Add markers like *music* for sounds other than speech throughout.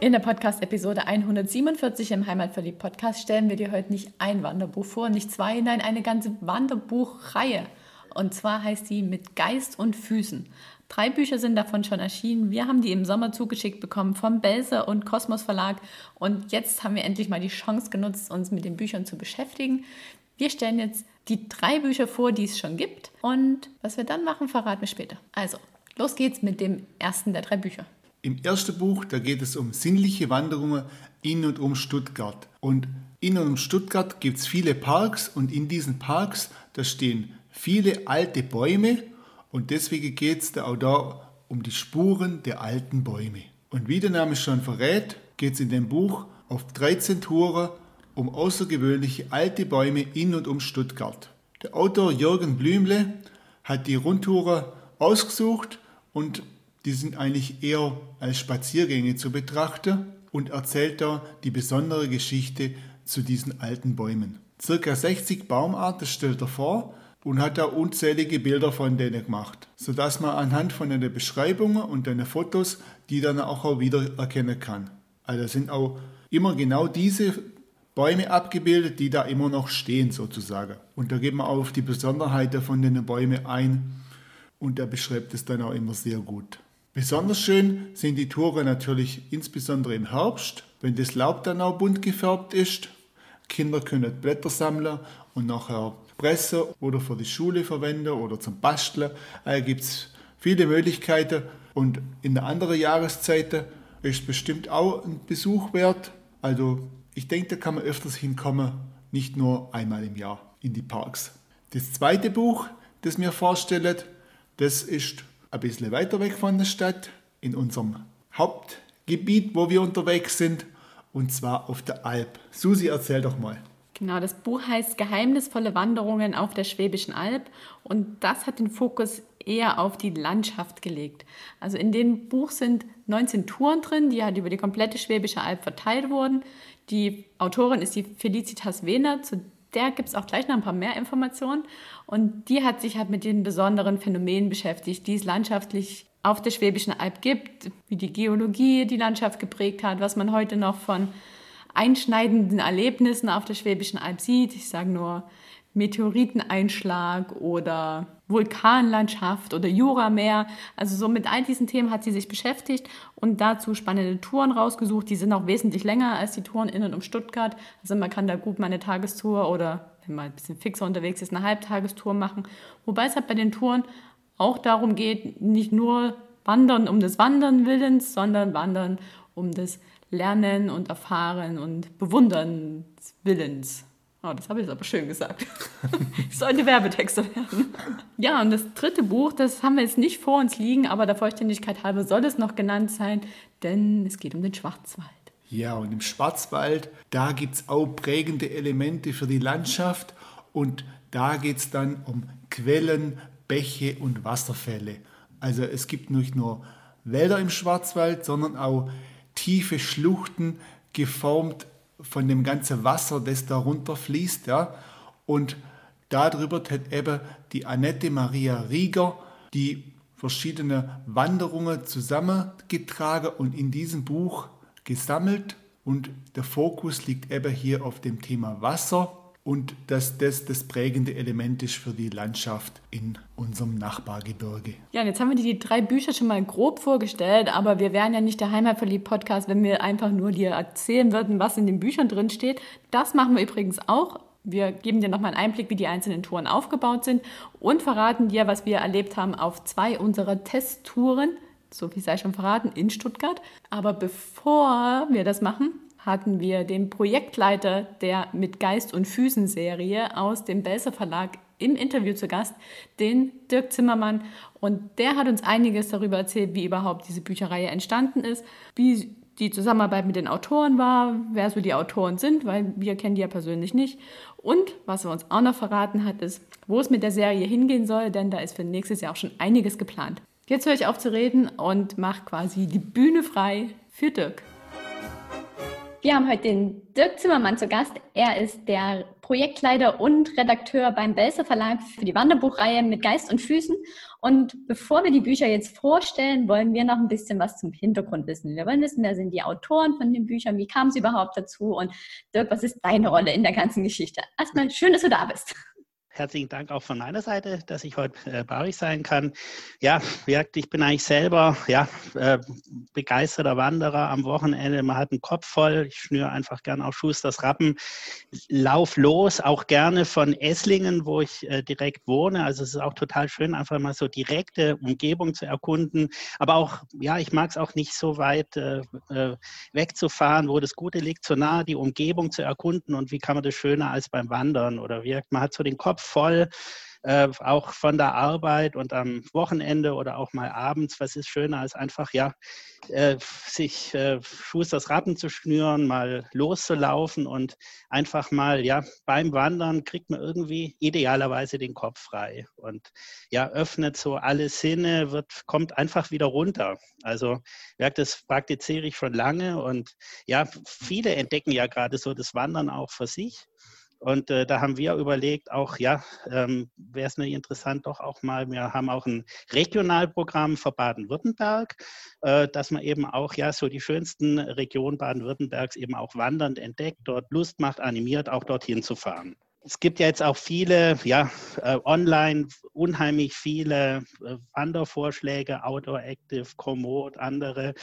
In der Podcast-Episode 147 im Heimatverliebt-Podcast stellen wir dir heute nicht ein Wanderbuch vor, nicht zwei, nein, eine ganze Wanderbuchreihe. Und zwar heißt die Mit Geist und Füßen. Drei Bücher sind davon schon erschienen. Wir haben die im Sommer zugeschickt bekommen vom Belser und Kosmos Verlag. Und jetzt haben wir endlich mal die Chance genutzt, uns mit den Büchern zu beschäftigen. Wir stellen jetzt die drei Bücher vor, die es schon gibt. Und was wir dann machen, verraten wir später. Also, los geht's mit dem ersten der drei Bücher. Im ersten Buch, da geht es um sinnliche Wanderungen in und um Stuttgart. Und in und um Stuttgart gibt es viele Parks und in diesen Parks, da stehen viele alte Bäume und deswegen geht es auch da um die Spuren der alten Bäume. Und wie der Name schon verrät, geht es in dem Buch auf 13 Touren um außergewöhnliche alte Bäume in und um Stuttgart. Der Autor Jürgen Blümle hat die Rundtouren ausgesucht und die sind eigentlich eher als Spaziergänge zu betrachten und erzählt da die besondere Geschichte zu diesen alten Bäumen. Circa 60 Baumarten stellt er vor und hat da unzählige Bilder von denen gemacht, sodass man anhand von den Beschreibungen und den Fotos die dann auch wieder erkennen kann. Also sind auch immer genau diese Bäume abgebildet, die da immer noch stehen sozusagen. Und da geht man auf die Besonderheiten von den Bäumen ein und er beschreibt es dann auch immer sehr gut. Besonders schön sind die Tore natürlich insbesondere im Herbst, wenn das Laub dann auch bunt gefärbt ist. Kinder können Blätter sammeln und nachher pressen oder für die Schule verwenden oder zum Basteln. Da gibt es viele Möglichkeiten und in der anderen Jahreszeiten ist bestimmt auch ein Besuch wert. Also ich denke, da kann man öfters hinkommen, nicht nur einmal im Jahr in die Parks. Das zweite Buch, das mir vorstellt, das ist ein bisschen weiter weg von der Stadt, in unserem Hauptgebiet, wo wir unterwegs sind, und zwar auf der Alp. Susi, erzähl doch mal. Genau, das Buch heißt Geheimnisvolle Wanderungen auf der Schwäbischen Alb und das hat den Fokus eher auf die Landschaft gelegt. Also in dem Buch sind 19 Touren drin, die halt über die komplette Schwäbische Alb verteilt wurden. Die Autorin ist die Felicitas Wehner, zu der gibt es auch gleich noch ein paar mehr Informationen und die hat sich halt mit den besonderen Phänomenen beschäftigt, die es landschaftlich auf der Schwäbischen Alb gibt, wie die Geologie die Landschaft geprägt hat, was man heute noch von einschneidenden Erlebnissen auf der Schwäbischen Alb sieht. Ich sage nur Meteoriteneinschlag oder Vulkanlandschaft oder Jurameer. Also so mit all diesen Themen hat sie sich beschäftigt und dazu spannende Touren rausgesucht. Die sind auch wesentlich länger als die Touren in und um Stuttgart. Also man kann da gut mal eine Tagestour oder wenn man ein bisschen fixer unterwegs ist, eine Halbtagestour machen. Wobei es halt bei den Touren auch darum geht, nicht nur Wandern um des Wandern Willens, sondern Wandern um des Lernen und Erfahren und Bewundern Willens. Oh, das habe ich jetzt aber schön gesagt. *laughs* ich sollte Werbetexte werden. Ja, und das dritte Buch, das haben wir jetzt nicht vor uns liegen, aber der Vollständigkeit halber soll es noch genannt sein, denn es geht um den Schwarzwald. Ja, und im Schwarzwald, da gibt es auch prägende Elemente für die Landschaft und da geht es dann um Quellen, Bäche und Wasserfälle. Also es gibt nicht nur Wälder im Schwarzwald, sondern auch tiefe Schluchten, geformt von dem ganzen Wasser, das da runterfließt. Ja? Und darüber hat eben die Annette Maria Rieger die verschiedene Wanderungen zusammengetragen und in diesem Buch gesammelt. Und der Fokus liegt eben hier auf dem Thema Wasser und dass das das prägende Element ist für die Landschaft in unserem Nachbargebirge. Ja, und jetzt haben wir dir die drei Bücher schon mal grob vorgestellt, aber wir wären ja nicht der Heimatverliebt-Podcast, wenn wir einfach nur dir erzählen würden, was in den Büchern drin steht. Das machen wir übrigens auch. Wir geben dir nochmal einen Einblick, wie die einzelnen Touren aufgebaut sind und verraten dir, was wir erlebt haben auf zwei unserer Testtouren. So viel sei schon verraten, in Stuttgart. Aber bevor wir das machen, hatten wir den Projektleiter der Mit Geist und Füßen Serie aus dem Belser Verlag im Interview zu Gast, den Dirk Zimmermann. Und der hat uns einiges darüber erzählt, wie überhaupt diese Bücherreihe entstanden ist, wie die Zusammenarbeit mit den Autoren war, wer so die Autoren sind, weil wir kennen die ja persönlich nicht. Und was er uns auch noch verraten hat, ist, wo es mit der Serie hingehen soll, denn da ist für nächstes Jahr auch schon einiges geplant. Jetzt höre ich auf zu reden und mache quasi die Bühne frei für Dirk. Wir haben heute den Dirk Zimmermann zu Gast. Er ist der Projektleiter und Redakteur beim Belser Verlag für die Wanderbuchreihe mit Geist und Füßen. Und bevor wir die Bücher jetzt vorstellen, wollen wir noch ein bisschen was zum Hintergrund wissen. Wir wollen wissen, wer sind die Autoren von den Büchern, wie kam es überhaupt dazu und Dirk, was ist deine Rolle in der ganzen Geschichte? Erstmal schön, dass du da bist herzlichen Dank auch von meiner Seite, dass ich heute äh, bei euch sein kann. Ja, ich bin eigentlich selber ja, äh, begeisterter Wanderer am Wochenende. Man hat einen Kopf voll. Ich schnüre einfach gerne auf Schusters Rappen. Lauf los, auch gerne von Esslingen, wo ich äh, direkt wohne. Also es ist auch total schön, einfach mal so direkte Umgebung zu erkunden. Aber auch, ja, ich mag es auch nicht so weit äh, äh, wegzufahren, wo das Gute liegt, so nah die Umgebung zu erkunden. Und wie kann man das schöner als beim Wandern oder wirkt? Man hat so den Kopf voll, äh, auch von der Arbeit und am Wochenende oder auch mal abends. Was ist schöner als einfach, ja, äh, sich äh, Schusters Rappen zu schnüren, mal loszulaufen und einfach mal, ja, beim Wandern kriegt man irgendwie idealerweise den Kopf frei und ja, öffnet so alle Sinne, wird, kommt einfach wieder runter. Also, merkt, das praktiziere ich schon lange und ja, viele entdecken ja gerade so das Wandern auch für sich. Und äh, da haben wir überlegt, auch ja, ähm, wäre es nicht interessant, doch auch mal, wir haben auch ein Regionalprogramm für Baden-Württemberg, äh, dass man eben auch ja so die schönsten Regionen Baden-Württembergs eben auch wandernd entdeckt, dort Lust macht, animiert, auch dorthin zu fahren es gibt ja jetzt auch viele, ja, äh, online unheimlich viele äh, Wandervorschläge, Outdoor Active, Komoot, andere.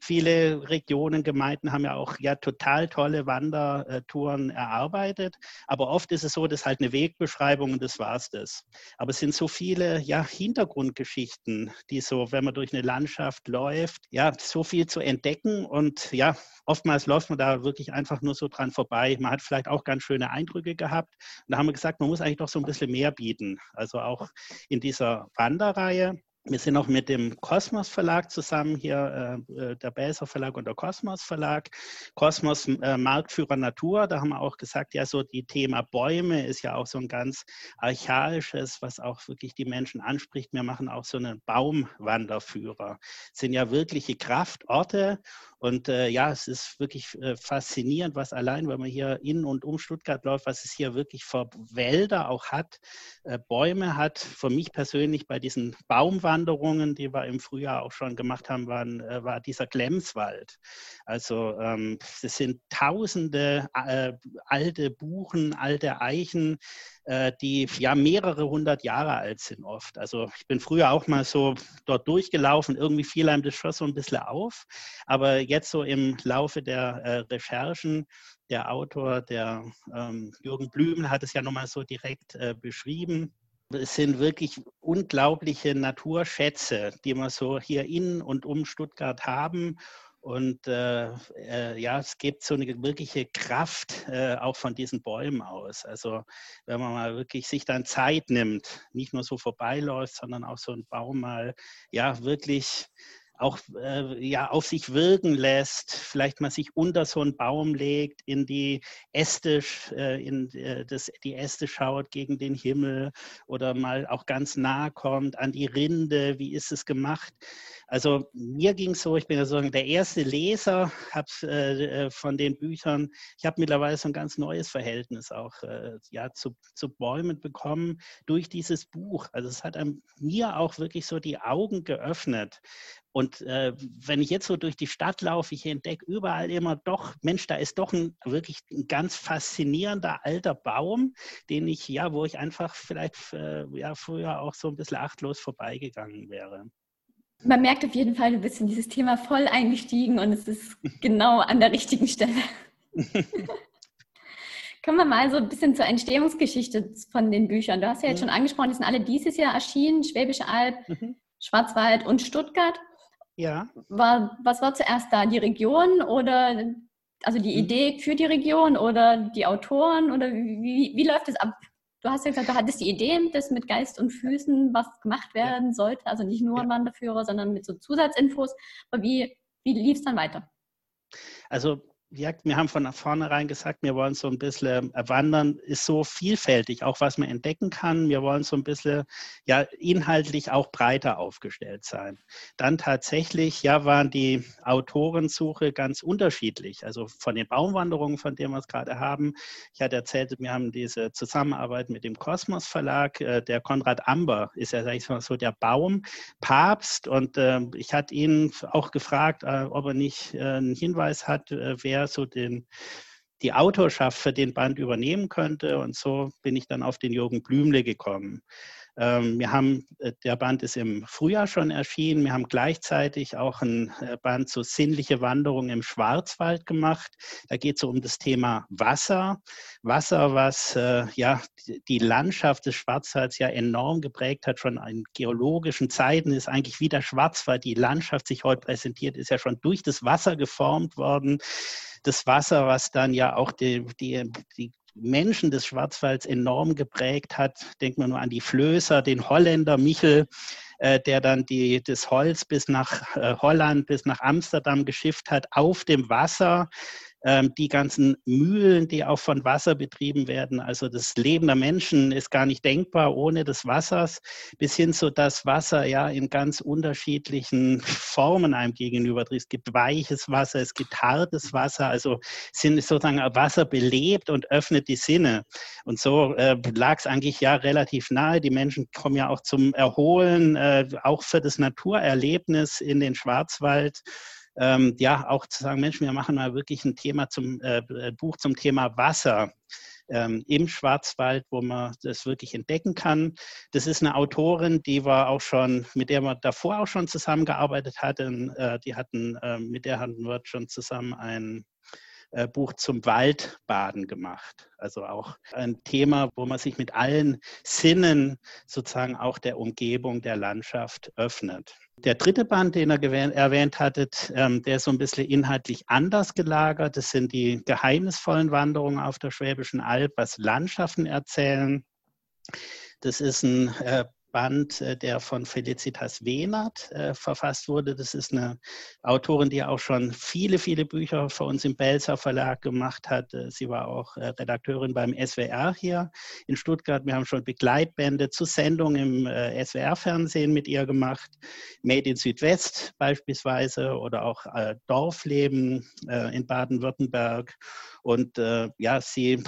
Viele Regionen, Gemeinden haben ja auch ja total tolle Wandertouren erarbeitet. Aber oft ist es so, dass halt eine Wegbeschreibung und das war's das. Aber es sind so viele ja, Hintergrundgeschichten, die so, wenn man durch eine Landschaft läuft, ja, so viel zu entdecken. Und ja, oftmals läuft man da wirklich einfach nur so dran vorbei. Man hat vielleicht auch ganz schöne Eindrücke gehabt. Und da haben wir gesagt, man muss eigentlich doch so ein bisschen mehr bieten. Also auch in dieser Wanderreihe wir sind auch mit dem Kosmos Verlag zusammen hier, äh, äh, der Belser Verlag und der Kosmos Verlag. Kosmos äh, Marktführer Natur, da haben wir auch gesagt, ja, so die Thema Bäume ist ja auch so ein ganz archaisches, was auch wirklich die Menschen anspricht. Wir machen auch so einen Baumwanderführer. Sind ja wirkliche Kraftorte und äh, ja, es ist wirklich äh, faszinierend, was allein, wenn man hier in und um Stuttgart läuft, was es hier wirklich für Wälder auch hat, äh, Bäume hat. Für mich persönlich bei diesen Baumwanderungen, die wir im Frühjahr auch schon gemacht haben, waren, äh, war dieser Glemswald. Also ähm, es sind tausende äh, alte Buchen, alte Eichen, äh, die ja mehrere hundert Jahre alt sind oft. Also ich bin früher auch mal so dort durchgelaufen, irgendwie fiel einem das schon so ein bisschen auf. Aber jetzt so im Laufe der äh, Recherchen, der Autor, der ähm, Jürgen Blümel, hat es ja nochmal so direkt äh, beschrieben. Es sind wirklich unglaubliche Naturschätze, die wir so hier in und um Stuttgart haben und äh, äh, ja, es gibt so eine wirkliche Kraft äh, auch von diesen Bäumen aus. Also wenn man mal wirklich sich dann Zeit nimmt, nicht nur so vorbeiläuft, sondern auch so einen Baum mal ja wirklich auch äh, ja, auf sich wirken lässt, vielleicht mal sich unter so einen Baum legt, in die Äste, äh, in äh, das, die Äste schaut gegen den Himmel oder mal auch ganz nah kommt an die Rinde, wie ist es gemacht. Also mir ging es so, ich bin ja sozusagen der erste Leser hab, äh, äh, von den Büchern. Ich habe mittlerweile so ein ganz neues Verhältnis auch äh, ja, zu, zu Bäumen bekommen durch dieses Buch. Also es hat mir auch wirklich so die Augen geöffnet, und äh, wenn ich jetzt so durch die Stadt laufe, ich entdecke überall immer doch, Mensch, da ist doch ein wirklich ein ganz faszinierender alter Baum, den ich, ja, wo ich einfach vielleicht äh, ja, früher auch so ein bisschen achtlos vorbeigegangen wäre. Man merkt auf jeden Fall, du bist in dieses Thema voll eingestiegen und es ist *laughs* genau an der richtigen Stelle. *laughs* Kommen wir mal so ein bisschen zur Entstehungsgeschichte von den Büchern. Du hast ja jetzt mhm. schon angesprochen, die sind alle dieses Jahr erschienen, Schwäbische Alb, mhm. Schwarzwald und Stuttgart. Ja. War, was war zuerst da? Die Region oder also die mhm. Idee für die Region oder die Autoren oder wie, wie läuft es ab? Du hast ja gesagt, du hattest die Idee, dass mit Geist und Füßen was gemacht werden ja. sollte. Also nicht nur ja. ein Wanderführer, sondern mit so Zusatzinfos. Aber wie, wie lief es dann weiter? Also wir haben von vornherein gesagt, wir wollen so ein bisschen äh, wandern, ist so vielfältig, auch was man entdecken kann. Wir wollen so ein bisschen ja inhaltlich auch breiter aufgestellt sein. Dann tatsächlich, ja, waren die Autorensuche ganz unterschiedlich. Also von den Baumwanderungen, von denen wir es gerade haben. Ich hatte erzählt, wir haben diese Zusammenarbeit mit dem Kosmos Verlag. Äh, der Konrad Amber ist ja, sag ich mal, so der Baumpapst. Und äh, ich hatte ihn auch gefragt, äh, ob er nicht äh, einen Hinweis hat, äh, so den, die Autorschaft für den Band übernehmen könnte. Und so bin ich dann auf den Jürgen Blümle gekommen. Ähm, wir haben, äh, der Band ist im Frühjahr schon erschienen. Wir haben gleichzeitig auch ein äh, Band zu sinnliche Wanderung im Schwarzwald gemacht. Da geht es so um das Thema Wasser. Wasser, was äh, ja die Landschaft des Schwarzwalds ja enorm geprägt hat, schon in geologischen Zeiten ist eigentlich wie der Schwarzwald, die Landschaft sich heute präsentiert, ist ja schon durch das Wasser geformt worden das Wasser, was dann ja auch die, die, die Menschen des Schwarzwalds enorm geprägt hat. Denkt man nur an die Flößer, den Holländer Michel, äh, der dann die, das Holz bis nach äh, Holland, bis nach Amsterdam geschifft hat, auf dem Wasser. Ähm, die ganzen Mühlen, die auch von Wasser betrieben werden. Also das Leben der Menschen ist gar nicht denkbar ohne des Wassers, bis hin zu das Wasser ja in ganz unterschiedlichen Formen einem gegenüber. Es gibt weiches Wasser, es gibt hartes Wasser, also sind sozusagen Wasser belebt und öffnet die Sinne. Und so äh, lag es eigentlich ja relativ nahe. Die Menschen kommen ja auch zum Erholen, äh, auch für das Naturerlebnis in den Schwarzwald ähm, ja auch zu sagen, Mensch, wir machen mal wirklich ein Thema zum äh, äh, Buch zum Thema Wasser. Ähm, im Schwarzwald, wo man das wirklich entdecken kann. Das ist eine Autorin, die war auch schon, mit der man davor auch schon zusammengearbeitet hatten. Äh, die hatten, äh, mit der hatten wir schon zusammen ein äh, Buch zum Waldbaden gemacht. Also auch ein Thema, wo man sich mit allen Sinnen sozusagen auch der Umgebung, der Landschaft öffnet. Der dritte Band, den ihr erwähnt hattet, ähm, der ist so ein bisschen inhaltlich anders gelagert. Das sind die geheimnisvollen Wanderungen auf der Schwäbischen Alb, was Landschaften erzählen. Das ist ein äh, Band, äh, der von Felicitas Wehnert äh, verfasst wurde. Das ist eine Autorin, die auch schon viele, viele Bücher für uns im Belzer Verlag gemacht hat. Äh, sie war auch äh, Redakteurin beim SWR hier in Stuttgart. Wir haben schon Begleitbände zu Sendungen im äh, SWR-Fernsehen mit ihr gemacht. Made in Südwest beispielsweise oder auch äh, Dorfleben in Baden-Württemberg. Und ja, sie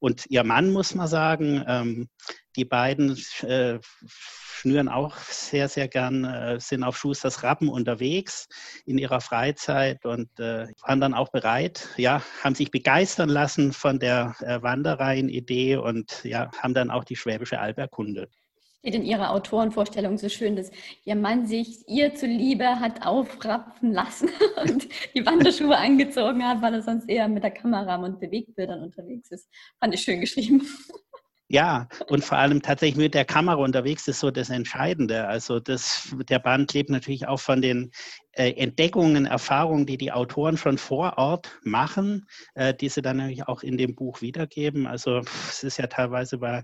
und ihr Mann, muss man sagen, ähm, die beiden äh, schnüren auch sehr, sehr gern, äh, sind auf Schusters Rappen unterwegs in ihrer Freizeit und äh, waren dann auch bereit, ja, haben sich begeistern lassen von der äh, Wanderreihen-Idee und ja, haben dann auch die Schwäbische Alb erkundet steht in ihrer Autorenvorstellung so schön, dass ihr Mann sich ihr zuliebe hat aufrappen lassen *laughs* und die Wanderschuhe angezogen hat, weil er sonst eher mit der Kamera und Bewegtbildern unterwegs ist. Fand ich schön geschrieben. Ja, und vor allem tatsächlich mit der Kamera unterwegs ist so das Entscheidende. Also das, der Band lebt natürlich auch von den Entdeckungen, Erfahrungen, die die Autoren schon vor Ort machen, äh, die sie dann natürlich auch in dem Buch wiedergeben. Also es ist ja teilweise bei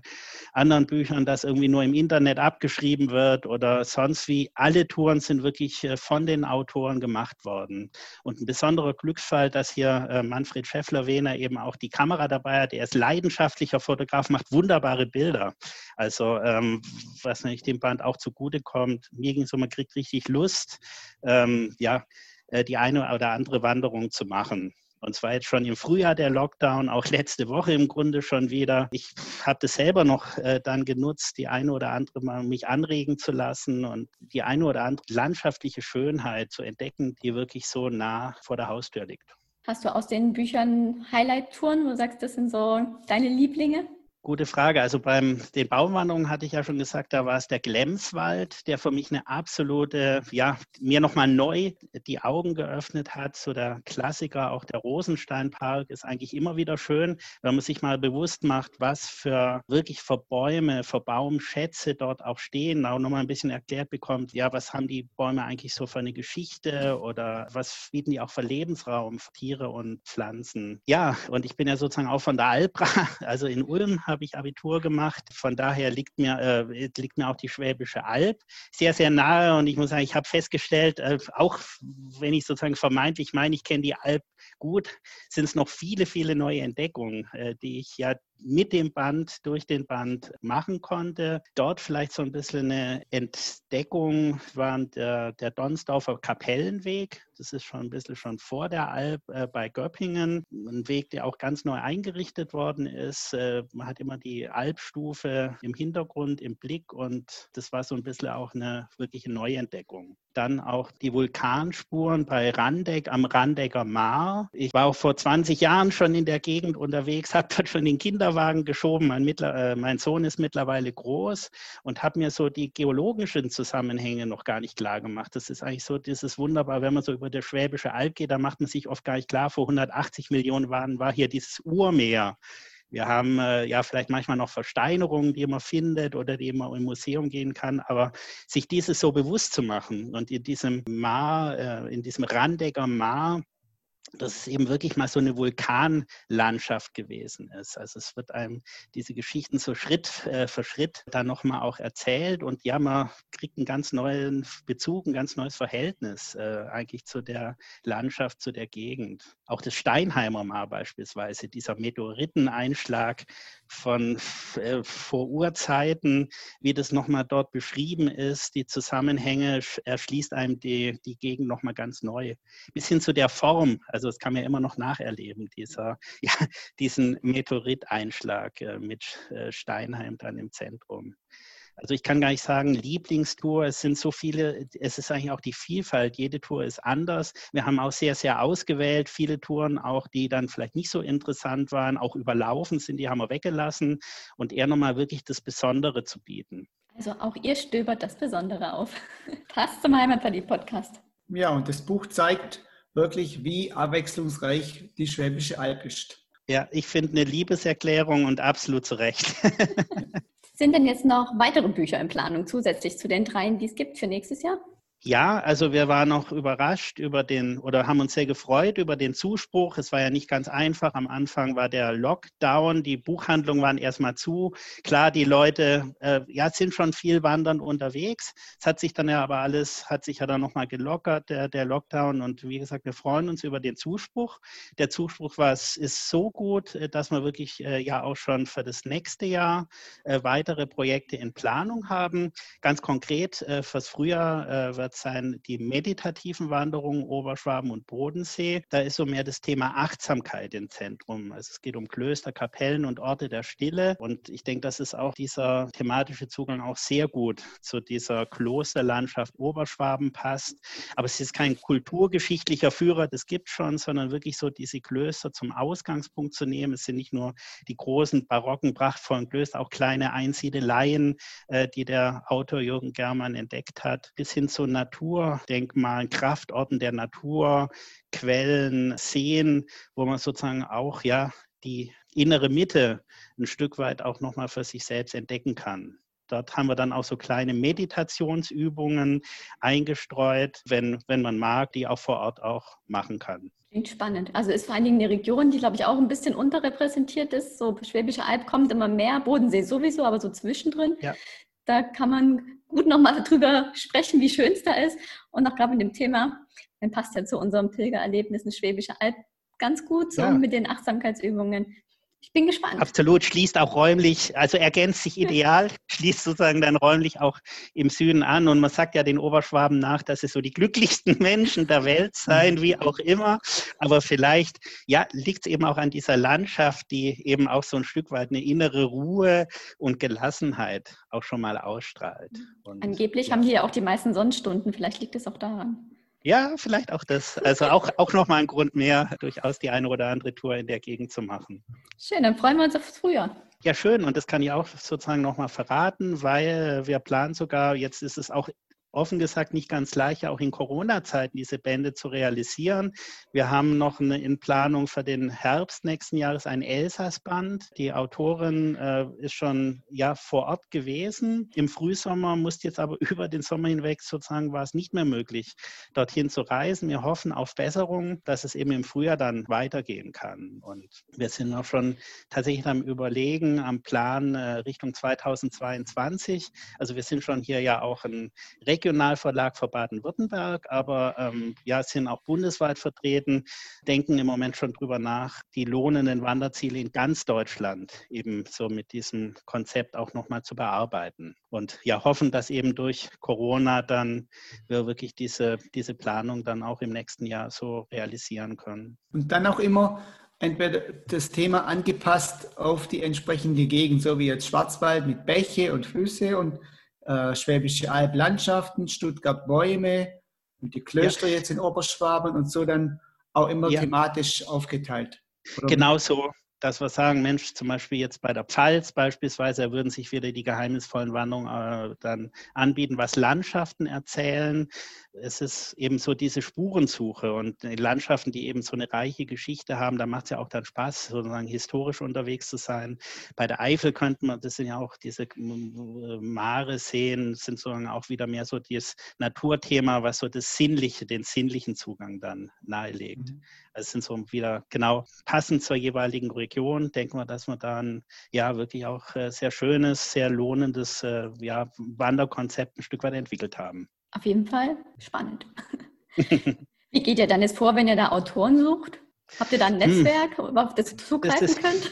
anderen Büchern, dass irgendwie nur im Internet abgeschrieben wird oder sonst wie. Alle Touren sind wirklich äh, von den Autoren gemacht worden. Und ein besonderer Glücksfall, dass hier Manfred Schäffler-Wehner eben auch die Kamera dabei hat. Er ist leidenschaftlicher Fotograf, macht wunderbare Bilder. Also ähm, was natürlich dem Band auch zugutekommt. Mir ging es so, man kriegt richtig Lust. Ähm, ähm, ja, äh, die eine oder andere Wanderung zu machen. Und zwar jetzt schon im Frühjahr der Lockdown, auch *laughs* letzte Woche im Grunde schon wieder. Ich habe das selber noch äh, dann genutzt, die eine oder andere mal mich anregen zu lassen und die eine oder andere landschaftliche Schönheit zu entdecken, die wirklich so nah vor der Haustür liegt. Hast du aus den Büchern Highlight-Touren, wo du sagst, das sind so deine Lieblinge? Gute Frage. Also beim den Baumwanderungen hatte ich ja schon gesagt, da war es der Glemswald, der für mich eine absolute, ja, mir nochmal neu die Augen geöffnet hat. So der Klassiker, auch der Rosensteinpark ist eigentlich immer wieder schön, wenn man sich mal bewusst macht, was für wirklich für Bäume, für Baumschätze dort auch stehen. Auch nochmal ein bisschen erklärt bekommt, ja, was haben die Bäume eigentlich so für eine Geschichte oder was bieten die auch für Lebensraum für Tiere und Pflanzen. Ja, und ich bin ja sozusagen auch von der Albra, *laughs* also in Ulm habe ich Abitur gemacht. Von daher liegt mir, äh, liegt mir auch die Schwäbische Alb sehr, sehr nahe. Und ich muss sagen, ich habe festgestellt, äh, auch wenn ich sozusagen vermeintlich meine, ich kenne die Alb gut, sind es noch viele, viele neue Entdeckungen, äh, die ich ja mit dem Band, durch den Band machen konnte. Dort vielleicht so ein bisschen eine Entdeckung war der, der Donsdorfer Kapellenweg. Das ist schon ein bisschen schon vor der Alp äh, bei Göppingen. Ein Weg, der auch ganz neu eingerichtet worden ist. Äh, man hat immer die Alpstufe im Hintergrund, im Blick und das war so ein bisschen auch eine wirkliche Neuentdeckung. Dann auch die Vulkanspuren bei Randeck am Randecker Maar. Ich war auch vor 20 Jahren schon in der Gegend unterwegs, *laughs* habe dort schon den Kinder Kinderwagen geschoben. Mein, äh, mein Sohn ist mittlerweile groß und habe mir so die geologischen Zusammenhänge noch gar nicht klar gemacht. Das ist eigentlich so, das ist wunderbar, wenn man so über der Schwäbische Alb geht, da macht man sich oft gar nicht klar, vor 180 Millionen Jahren war hier dieses Urmeer. Wir haben äh, ja vielleicht manchmal noch Versteinerungen, die man findet oder die man im Museum gehen kann, aber sich dieses so bewusst zu machen und in diesem Mar, äh, in diesem Randecker Mar, dass es eben wirklich mal so eine Vulkanlandschaft gewesen ist. Also es wird einem diese Geschichten so Schritt äh, für Schritt dann nochmal auch erzählt und ja, man kriegt einen ganz neuen Bezug, ein ganz neues Verhältnis äh, eigentlich zu der Landschaft, zu der Gegend. Auch das Steinheimer Mar beispielsweise, dieser Meteoriteneinschlag von äh, vor Urzeiten, wie das nochmal dort beschrieben ist, die Zusammenhänge erschließt einem die, die Gegend nochmal ganz neu. Bis hin zu der Form, also das kann man ja immer noch nacherleben, dieser, *laughs* ja, diesen Meteoriteinschlag äh, mit äh, Steinheim dann im Zentrum. Also ich kann gar nicht sagen, Lieblingstour, es sind so viele, es ist eigentlich auch die Vielfalt, jede Tour ist anders. Wir haben auch sehr, sehr ausgewählt, viele Touren auch, die dann vielleicht nicht so interessant waren, auch überlaufen sind, die haben wir weggelassen und eher nochmal wirklich das Besondere zu bieten. Also auch ihr stöbert das Besondere auf. *laughs* Passt zum Heimatverlieb-Podcast. Ja, und das Buch zeigt wirklich, wie abwechslungsreich die Schwäbische Alb ist. Ja, ich finde eine Liebeserklärung und absolut zu Recht. *laughs* Sind denn jetzt noch weitere Bücher in Planung zusätzlich zu den dreien, die es gibt für nächstes Jahr? Ja, also wir waren noch überrascht über den oder haben uns sehr gefreut über den Zuspruch. Es war ja nicht ganz einfach. Am Anfang war der Lockdown, die Buchhandlungen waren erstmal zu. Klar, die Leute äh, ja, sind schon viel wandern unterwegs. Es hat sich dann ja aber alles, hat sich ja dann nochmal gelockert, der, der Lockdown. Und wie gesagt, wir freuen uns über den Zuspruch. Der Zuspruch war, es ist so gut, äh, dass wir wirklich äh, ja auch schon für das nächste Jahr äh, weitere Projekte in Planung haben. Ganz konkret äh, fürs Frühjahr äh, wird sein die meditativen Wanderungen Oberschwaben und Bodensee. Da ist so mehr das Thema Achtsamkeit im Zentrum. Also es geht um Klöster, Kapellen und Orte der Stille. Und ich denke, das ist auch dieser thematische Zugang auch sehr gut zu dieser Klosterlandschaft Oberschwaben passt. Aber es ist kein kulturgeschichtlicher Führer, das gibt schon, sondern wirklich so diese Klöster zum Ausgangspunkt zu nehmen. Es sind nicht nur die großen barocken, prachtvollen Klöster, auch kleine Einsiedeleien, äh, die der Autor Jürgen Germann entdeckt hat, bis hin zu Naturdenkmalen, Kraftorten der Natur, Quellen, Seen, wo man sozusagen auch ja die innere Mitte ein Stück weit auch nochmal für sich selbst entdecken kann. Dort haben wir dann auch so kleine Meditationsübungen eingestreut, wenn, wenn man mag, die auch vor Ort auch machen kann. Klingt spannend. Also ist vor allen Dingen eine Region, die, glaube ich, auch ein bisschen unterrepräsentiert ist. So Schwäbische Alb kommt immer mehr, Bodensee sowieso, aber so zwischendrin. Ja. Da kann man gut nochmal darüber sprechen, wie schön es da ist. Und auch gerade mit dem Thema, dann passt ja zu unserem Pilgererlebnis eine Schwäbische Alb ganz gut so ja. mit den Achtsamkeitsübungen. Ich bin gespannt. Absolut, schließt auch räumlich, also ergänzt sich ideal, *laughs* schließt sozusagen dann räumlich auch im Süden an. Und man sagt ja den Oberschwaben nach, dass sie so die glücklichsten *laughs* Menschen der Welt seien, wie auch immer. Aber vielleicht, ja, liegt es eben auch an dieser Landschaft, die eben auch so ein Stück weit eine innere Ruhe und Gelassenheit auch schon mal ausstrahlt. Und, Angeblich haben die ja auch die meisten Sonnenstunden, vielleicht liegt es auch daran. Ja, vielleicht auch das. Also auch, auch nochmal ein Grund mehr, durchaus die eine oder andere Tour in der Gegend zu machen. Schön, dann freuen wir uns aufs Frühjahr. Ja, schön. Und das kann ich auch sozusagen nochmal verraten, weil wir planen sogar, jetzt ist es auch offen gesagt nicht ganz leicht, auch in Corona-Zeiten diese Bände zu realisieren. Wir haben noch eine in Planung für den Herbst nächsten Jahres ein Elsass-Band. Die Autorin äh, ist schon ja vor Ort gewesen. Im Frühsommer musste jetzt aber *laughs* über den Sommer hinweg sozusagen war es nicht mehr möglich, dorthin zu reisen. Wir hoffen auf Besserung, dass es eben im Frühjahr dann weitergehen kann. Und wir sind auch schon tatsächlich am Überlegen, am Plan äh, Richtung 2022. Also wir sind schon hier ja auch ein Regionalverlag für Baden-Württemberg, aber ähm, ja, sind auch bundesweit vertreten, denken im Moment schon drüber nach, die lohnenden Wanderziele in ganz Deutschland eben so mit diesem Konzept auch nochmal zu bearbeiten. Und ja, hoffen, dass eben durch Corona dann wir wirklich diese, diese Planung dann auch im nächsten Jahr so realisieren können. Und dann auch immer entweder das Thema angepasst auf die entsprechende Gegend, so wie jetzt Schwarzwald mit Bäche und Flüsse und äh, Schwäbische Alblandschaften, Stuttgart Bäume und die Klöster ja. jetzt in Oberschwaben und so dann auch immer ja. thematisch aufgeteilt. Oder? Genau so, dass wir sagen, Mensch, zum Beispiel jetzt bei der Pfalz beispielsweise, würden sich wieder die geheimnisvollen Wanderungen äh, dann anbieten, was Landschaften erzählen. Es ist eben so diese Spurensuche und die Landschaften, die eben so eine reiche Geschichte haben, da macht es ja auch dann Spaß, sozusagen historisch unterwegs zu sein. Bei der Eifel könnten wir, das sind ja auch diese Mare sehen, sind sozusagen auch wieder mehr so das Naturthema, was so das Sinnliche, den sinnlichen Zugang dann nahelegt. Mhm. Also es sind so wieder genau passend zur jeweiligen Region. Denken wir, dass wir dann ja wirklich auch äh, sehr schönes, sehr lohnendes äh, ja, Wanderkonzept ein Stück weit entwickelt haben. Auf jeden Fall spannend. *laughs* Wie geht ihr dann jetzt vor, wenn ihr da Autoren sucht? Habt ihr da ein hm. Netzwerk, hm. auf das ihr zugreifen das ist, könnt?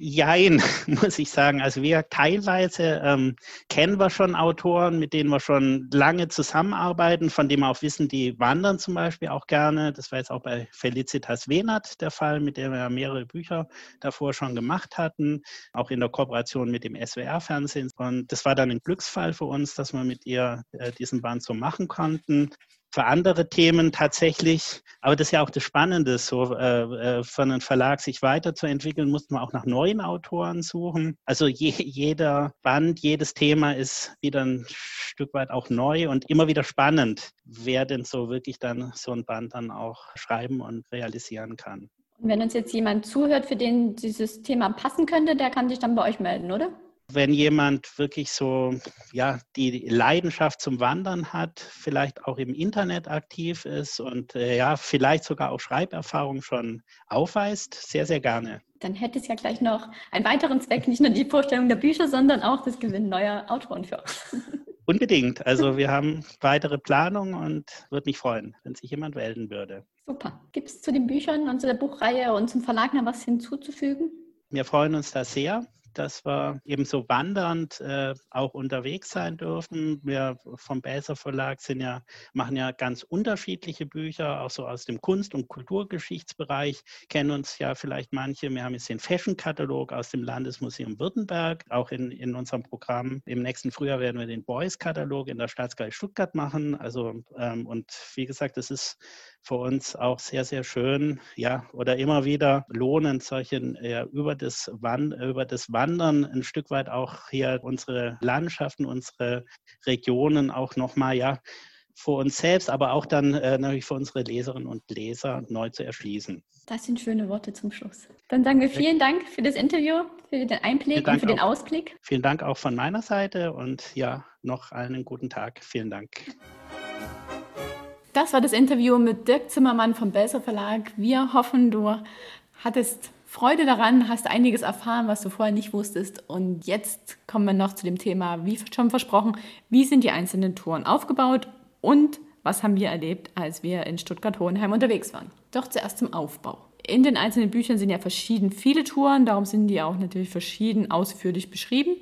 Jein, *laughs* muss ich sagen. Also wir teilweise ähm, kennen wir schon Autoren, mit denen wir schon lange zusammenarbeiten, von denen wir auch wissen, die wandern zum Beispiel auch gerne. Das war jetzt auch bei Felicitas Wenert der Fall, mit der wir mehrere Bücher davor schon gemacht hatten, auch in der Kooperation mit dem SWR-Fernsehen. Und das war dann ein Glücksfall für uns, dass wir mit ihr äh, diesen Band so machen konnten für andere Themen tatsächlich, aber das ist ja auch das Spannende, so äh, äh, für einen Verlag sich weiterzuentwickeln, muss man auch nach neuen Autoren suchen. Also je, jeder Band, jedes Thema ist wieder ein Stück weit auch neu und immer wieder spannend, wer denn so wirklich dann so ein Band dann auch schreiben und realisieren kann. wenn uns jetzt jemand zuhört, für den dieses Thema passen könnte, der kann sich dann bei euch melden, oder? Wenn jemand wirklich so ja die Leidenschaft zum Wandern hat, vielleicht auch im Internet aktiv ist und äh, ja vielleicht sogar auch Schreiberfahrung schon aufweist, sehr sehr gerne. Dann hätte es ja gleich noch einen weiteren Zweck, nicht nur die Vorstellung der Bücher, sondern auch das Gewinn neuer Autoren für euch. *laughs* Unbedingt. Also wir haben weitere Planungen und würde mich freuen, wenn sich jemand melden würde. Super. Gibt es zu den Büchern und zu der Buchreihe und zum Verlag noch was hinzuzufügen? Wir freuen uns da sehr dass wir eben so wandernd äh, auch unterwegs sein dürfen. Wir vom Bäser Verlag sind ja, machen ja ganz unterschiedliche Bücher, auch so aus dem Kunst- und Kulturgeschichtsbereich. Kennen uns ja vielleicht manche. Wir haben jetzt den Fashion-Katalog aus dem Landesmuseum Württemberg, auch in, in unserem Programm. Im nächsten Frühjahr werden wir den Boys-Katalog in der Staatsgalerie Stuttgart machen. Also, ähm, und wie gesagt, das ist für uns auch sehr, sehr schön, ja, oder immer wieder lohnend, solche äh, über, das Wand, über das Wandern ein Stück weit auch hier unsere Landschaften, unsere Regionen auch nochmal, ja, für uns selbst, aber auch dann äh, natürlich für unsere Leserinnen und Leser neu zu erschließen. Das sind schöne Worte zum Schluss. Dann sagen wir vielen Dank für das Interview, für den Einblick und für den Ausblick. Vielen Dank auch von meiner Seite und ja, noch einen guten Tag. Vielen Dank. Das war das Interview mit Dirk Zimmermann vom Belser Verlag. Wir hoffen, du hattest Freude daran, hast einiges erfahren, was du vorher nicht wusstest. Und jetzt kommen wir noch zu dem Thema, wie schon versprochen, wie sind die einzelnen Touren aufgebaut und was haben wir erlebt, als wir in Stuttgart-Hohenheim unterwegs waren. Doch zuerst zum Aufbau. In den einzelnen Büchern sind ja verschieden viele Touren, darum sind die auch natürlich verschieden ausführlich beschrieben.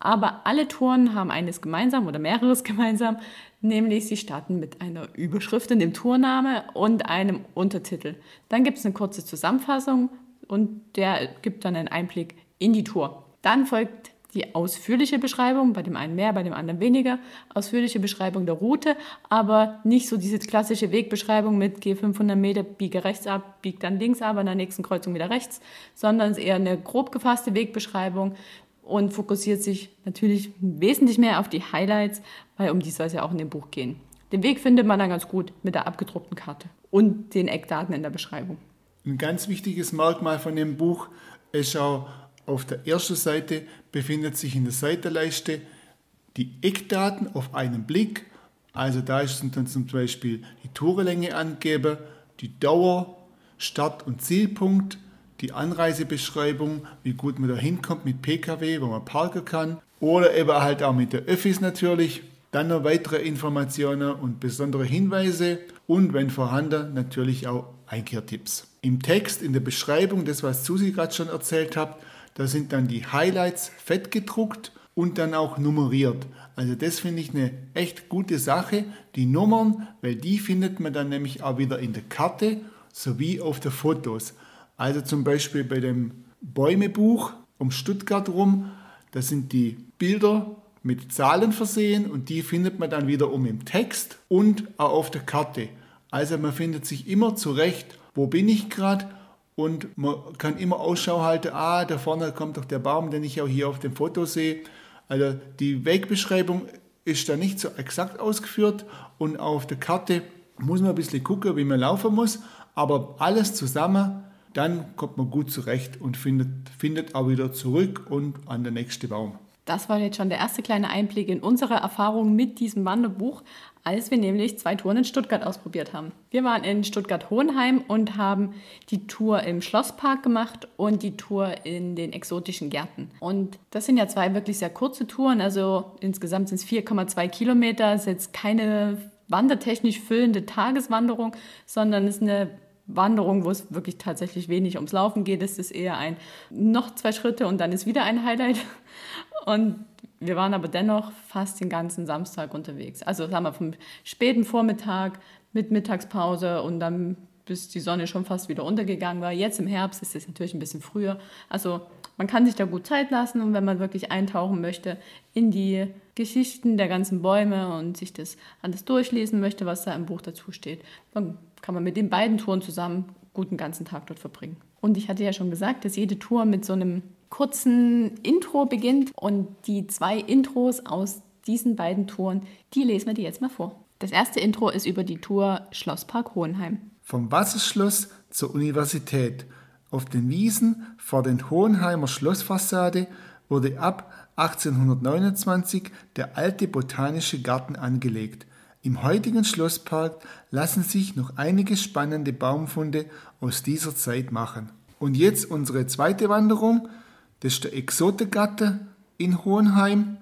Aber alle Touren haben eines gemeinsam oder mehreres *laughs* gemeinsam, nämlich sie starten mit einer Überschrift in dem Tourname und einem Untertitel. Dann gibt es eine kurze Zusammenfassung und der gibt dann einen Einblick in die Tour. Dann folgt die ausführliche Beschreibung, bei dem einen mehr, bei dem anderen weniger, ausführliche Beschreibung der Route, aber nicht so diese klassische Wegbeschreibung mit geh 500 Meter, biege rechts ab, bieg dann links ab, an der nächsten Kreuzung wieder rechts, sondern eher eine grob gefasste Wegbeschreibung und fokussiert sich natürlich wesentlich mehr auf die Highlights, weil um die soll es ja auch in dem Buch gehen. Den Weg findet man dann ganz gut mit der abgedruckten Karte und den Eckdaten in der Beschreibung. Ein ganz wichtiges Merkmal von dem Buch ist auch, auf der ersten Seite befindet sich in der Seitenleiste die Eckdaten auf einen Blick. Also da sind dann zum Beispiel die Tourenlänge angegeben, die Dauer, Start- und Zielpunkt, die Anreisebeschreibung, wie gut man da hinkommt mit Pkw, wo man parken kann. Oder eben halt auch mit der Öffis natürlich. Dann noch weitere Informationen und besondere Hinweise und wenn vorhanden natürlich auch Einkehrtipps. Im Text, in der Beschreibung, das was Susi gerade schon erzählt hat, da sind dann die Highlights fett gedruckt und dann auch nummeriert. Also das finde ich eine echt gute Sache, die Nummern, weil die findet man dann nämlich auch wieder in der Karte sowie auf den Fotos. Also zum Beispiel bei dem Bäumebuch um Stuttgart rum, da sind die Bilder mit Zahlen versehen und die findet man dann wiederum im Text und auch auf der Karte. Also man findet sich immer zurecht, wo bin ich gerade und man kann immer Ausschau halten, ah, da vorne kommt doch der Baum, den ich auch hier auf dem Foto sehe. Also die Wegbeschreibung ist da nicht so exakt ausgeführt und auf der Karte muss man ein bisschen gucken, wie man laufen muss, aber alles zusammen, dann kommt man gut zurecht und findet, findet auch wieder zurück und an der nächste Baum. Das war jetzt schon der erste kleine Einblick in unsere Erfahrungen mit diesem Wanderbuch, als wir nämlich zwei Touren in Stuttgart ausprobiert haben. Wir waren in Stuttgart-Hohenheim und haben die Tour im Schlosspark gemacht und die Tour in den exotischen Gärten. Und das sind ja zwei wirklich sehr kurze Touren, also insgesamt sind es 4,2 Kilometer. Ist jetzt keine wandertechnisch füllende Tageswanderung, sondern ist eine Wanderung, wo es wirklich tatsächlich wenig ums Laufen geht. Es ist eher ein noch zwei Schritte und dann ist wieder ein Highlight. Und wir waren aber dennoch fast den ganzen Samstag unterwegs. Also sagen wir vom späten Vormittag mit Mittagspause und dann bis die Sonne schon fast wieder untergegangen war. Jetzt im Herbst ist es natürlich ein bisschen früher. Also man kann sich da gut Zeit lassen und wenn man wirklich eintauchen möchte in die Geschichten der ganzen Bäume und sich das alles durchlesen möchte, was da im Buch dazu steht, dann kann man mit den beiden Touren zusammen guten ganzen Tag dort verbringen. Und ich hatte ja schon gesagt, dass jede Tour mit so einem kurzen Intro beginnt und die zwei Intros aus diesen beiden Touren, die lesen wir dir jetzt mal vor. Das erste Intro ist über die Tour Schlosspark Hohenheim. Vom Wasserschloss zur Universität. Auf den Wiesen vor den Hohenheimer Schlossfassade wurde ab 1829 der alte botanische Garten angelegt. Im heutigen Schlosspark lassen sich noch einige spannende Baumfunde aus dieser Zeit machen. Und jetzt unsere zweite Wanderung das ist der Exotegatte in Hohenheim,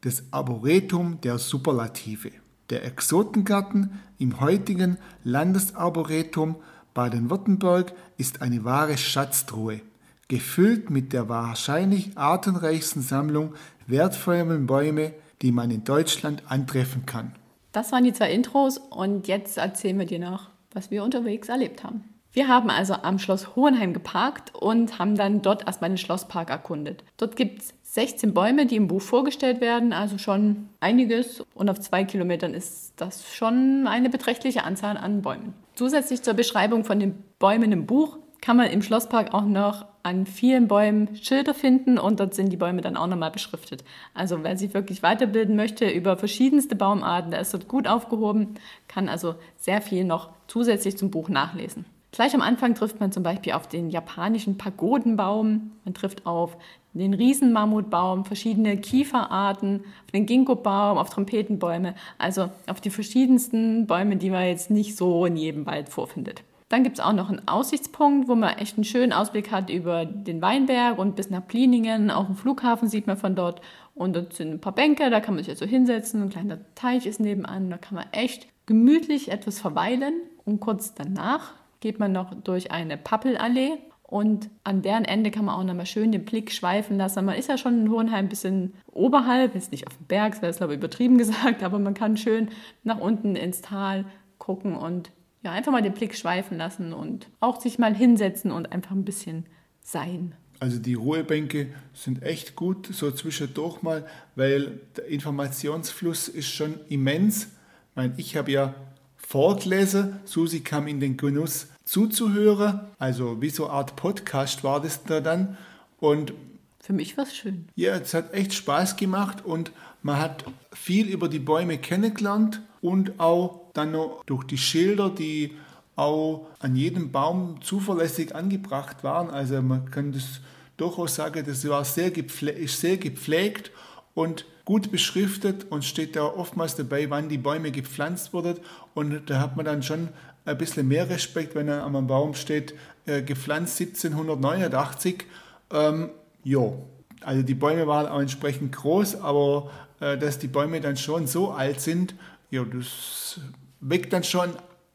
das Arboretum der Superlative. Der Exotengarten im heutigen Landesarboretum Baden-Württemberg ist eine wahre Schatztruhe, gefüllt mit der wahrscheinlich artenreichsten Sammlung wertvoller Bäume, die man in Deutschland antreffen kann. Das waren die zwei Intros und jetzt erzählen wir dir noch, was wir unterwegs erlebt haben. Wir haben also am Schloss Hohenheim geparkt und haben dann dort erstmal den Schlosspark erkundet. Dort gibt es 16 Bäume, die im Buch vorgestellt werden, also schon einiges. Und auf zwei Kilometern ist das schon eine beträchtliche Anzahl an Bäumen. Zusätzlich zur Beschreibung von den Bäumen im Buch kann man im Schlosspark auch noch an vielen Bäumen Schilder finden und dort sind die Bäume dann auch nochmal beschriftet. Also wer sich wirklich weiterbilden möchte über verschiedenste Baumarten, der ist dort gut aufgehoben, kann also sehr viel noch zusätzlich zum Buch nachlesen. Gleich am Anfang trifft man zum Beispiel auf den japanischen Pagodenbaum, man trifft auf den Riesenmammutbaum, verschiedene Kieferarten, auf den Ginkgo-Baum, auf Trompetenbäume, also auf die verschiedensten Bäume, die man jetzt nicht so in jedem Wald vorfindet. Dann gibt es auch noch einen Aussichtspunkt, wo man echt einen schönen Ausblick hat über den Weinberg und bis nach Pliningen. Auch einen Flughafen sieht man von dort. Und dort sind ein paar Bänke, da kann man sich also hinsetzen. Ein kleiner Teich ist nebenan, da kann man echt gemütlich etwas verweilen. Und kurz danach geht man noch durch eine Pappelallee und an deren Ende kann man auch nochmal schön den Blick schweifen lassen. Man ist ja schon in Hohenheim ein bisschen oberhalb, jetzt nicht auf dem Berg, das wäre glaube ich übertrieben *laughs* gesagt, aber man kann schön nach unten ins Tal gucken und ja, einfach mal den Blick schweifen lassen und auch sich mal hinsetzen und einfach ein bisschen sein. Also die Ruhebänke sind echt gut, so zwischendurch mal, weil der Informationsfluss ist schon immens. Ich, meine, ich habe ja vorgelesen, Susi kam in den Genuss zuzuhören. Also wie so eine Art Podcast war das da dann. Und Für mich war es schön. Ja, es hat echt Spaß gemacht und man hat viel über die Bäume kennengelernt und auch dann noch durch die Schilder, die auch an jedem Baum zuverlässig angebracht waren. Also man kann das durchaus sagen, das war sehr gepflegt, ist sehr gepflegt und gut beschriftet und steht da oftmals dabei, wann die Bäume gepflanzt wurden. Und da hat man dann schon ein bisschen mehr Respekt, wenn er am Baum steht, äh, gepflanzt 1789. Ähm, jo, also die Bäume waren auch entsprechend groß, aber äh, dass die Bäume dann schon so alt sind, ja, das weckt dann schon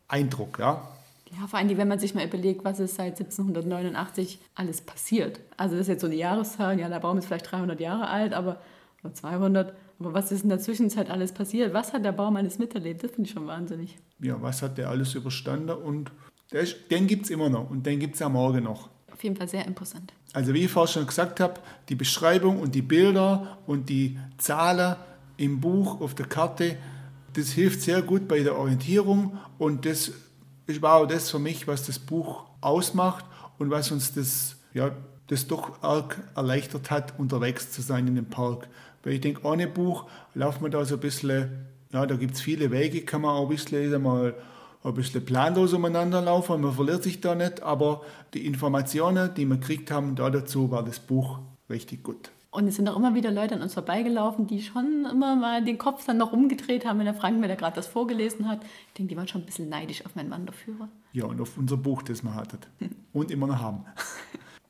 Eindruck, ja. Ja, vor allem, wenn man sich mal überlegt, was ist seit 1789 alles passiert. Also das ist jetzt so eine Jahreszahl, ja, der Baum ist vielleicht 300 Jahre alt, aber oder 200, aber was ist in der Zwischenzeit alles passiert? Was hat der Baum alles miterlebt? Das finde ich schon wahnsinnig. Ja, was hat der alles überstanden und den gibt es immer noch und den gibt es am Morgen noch. Auf jeden Fall sehr imposant. Also wie ich vorhin schon gesagt habe, die Beschreibung und die Bilder und die Zahlen im Buch auf der Karte, das hilft sehr gut bei der Orientierung und das war auch das für mich, was das Buch ausmacht und was uns das, ja, das doch arg erleichtert hat, unterwegs zu sein in dem Park. Weil ich denke, ohne Buch laufen wir da so ein bisschen, ja, da gibt es viele Wege, kann man auch ein bisschen mal ein bisschen planlos umeinander laufen, man verliert sich da nicht, aber die Informationen, die wir gekriegt haben, da dazu war das Buch richtig gut. Und es sind auch immer wieder Leute an uns vorbeigelaufen, die schon immer mal den Kopf dann noch umgedreht haben, wenn der Frank mir da gerade das vorgelesen hat. Ich denke, die waren schon ein bisschen neidisch auf meinen Wanderführer. Ja, und auf unser Buch, das wir hatten. Und immer noch haben.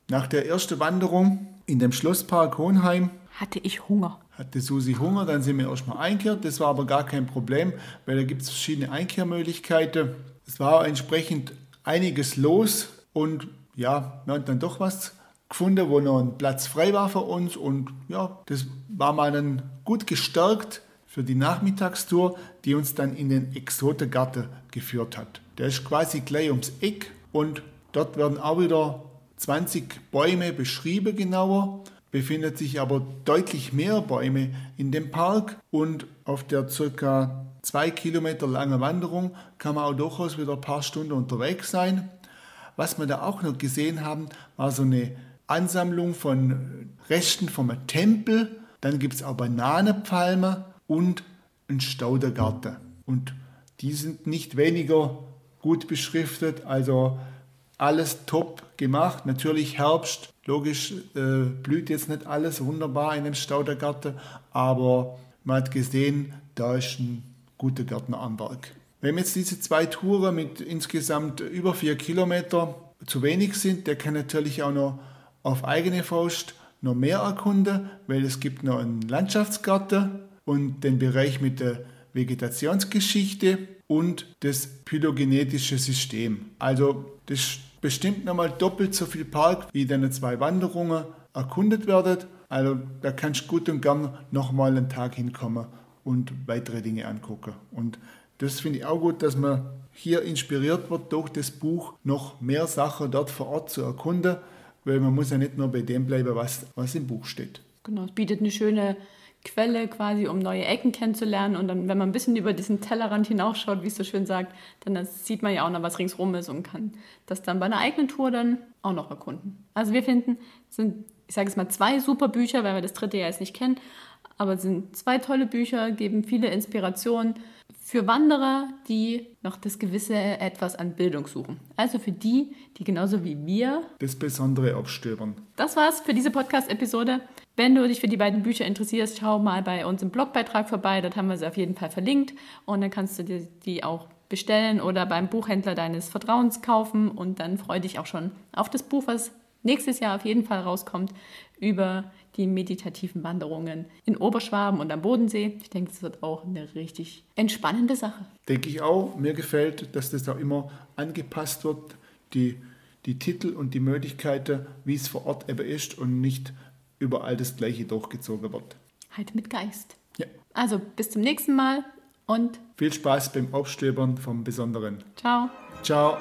Nach der ersten Wanderung in dem Schlosspark Hohenheim hatte ich Hunger. Hatte Susi Hunger, dann sind wir erstmal einkehrt. Das war aber gar kein Problem, weil da gibt es verschiedene Einkehrmöglichkeiten. Es war entsprechend einiges los und ja, wir haben dann doch was gefunden, wo noch ein Platz frei war für uns und ja, das war mal dann gut gestärkt für die Nachmittagstour, die uns dann in den Exotengarten geführt hat. Der ist quasi gleich ums Eck und dort werden auch wieder 20 Bäume beschrieben genauer, befindet sich aber deutlich mehr Bäume in dem Park und auf der circa zwei Kilometer langen Wanderung kann man auch durchaus wieder ein paar Stunden unterwegs sein. Was wir da auch noch gesehen haben, war so eine Ansammlung von Resten vom Tempel. Dann gibt es auch Bananenpalmen und einen Staudergarten. Und die sind nicht weniger gut beschriftet, also alles top gemacht. Natürlich Herbst, logisch äh, blüht jetzt nicht alles wunderbar in dem Staudergarten, aber man hat gesehen, da ist ein guter Gärtner am Werk. Wenn jetzt diese zwei Touren mit insgesamt über vier Kilometer zu wenig sind, der kann natürlich auch noch auf eigene Faust noch mehr erkunden, weil es gibt noch einen Landschaftsgarten und den Bereich mit der Vegetationsgeschichte und das phylogenetische System. Also das bestimmt nochmal doppelt so viel Park wie deine zwei Wanderungen erkundet werden. Also da kannst du gut und gern nochmal einen Tag hinkommen und weitere Dinge angucken. Und das finde ich auch gut, dass man hier inspiriert wird, durch das Buch noch mehr Sachen dort vor Ort zu erkunden weil man muss ja nicht nur bei dem bleiben, was, was im Buch steht. Genau, es bietet eine schöne Quelle quasi, um neue Ecken kennenzulernen. Und dann, wenn man ein bisschen über diesen Tellerrand hinausschaut, wie es so schön sagt, dann sieht man ja auch noch, was ringsrum ist und kann das dann bei einer eigenen Tour dann auch noch erkunden. Also wir finden, sind, ich sage es mal, zwei super Bücher, weil wir das dritte ja jetzt nicht kennen, aber es sind zwei tolle Bücher, geben viele Inspirationen für Wanderer, die noch das gewisse Etwas an Bildung suchen. Also für die, die genauso wie wir das Besondere abstöbern. Das war's für diese Podcast-Episode. Wenn du dich für die beiden Bücher interessierst, schau mal bei uns im Blogbeitrag vorbei. Dort haben wir sie auf jeden Fall verlinkt. Und dann kannst du dir die auch bestellen oder beim Buchhändler deines Vertrauens kaufen. Und dann freu dich auch schon auf das Buch, was nächstes Jahr auf jeden Fall rauskommt, über die meditativen Wanderungen in Oberschwaben und am Bodensee. Ich denke, das wird auch eine richtig entspannende Sache. Denke ich auch. Mir gefällt, dass das auch immer angepasst wird, die, die Titel und die Möglichkeiten, wie es vor Ort eben ist und nicht überall das Gleiche durchgezogen wird. Halt mit Geist. Ja. Also bis zum nächsten Mal und viel Spaß beim Aufstöbern vom Besonderen. Ciao. Ciao.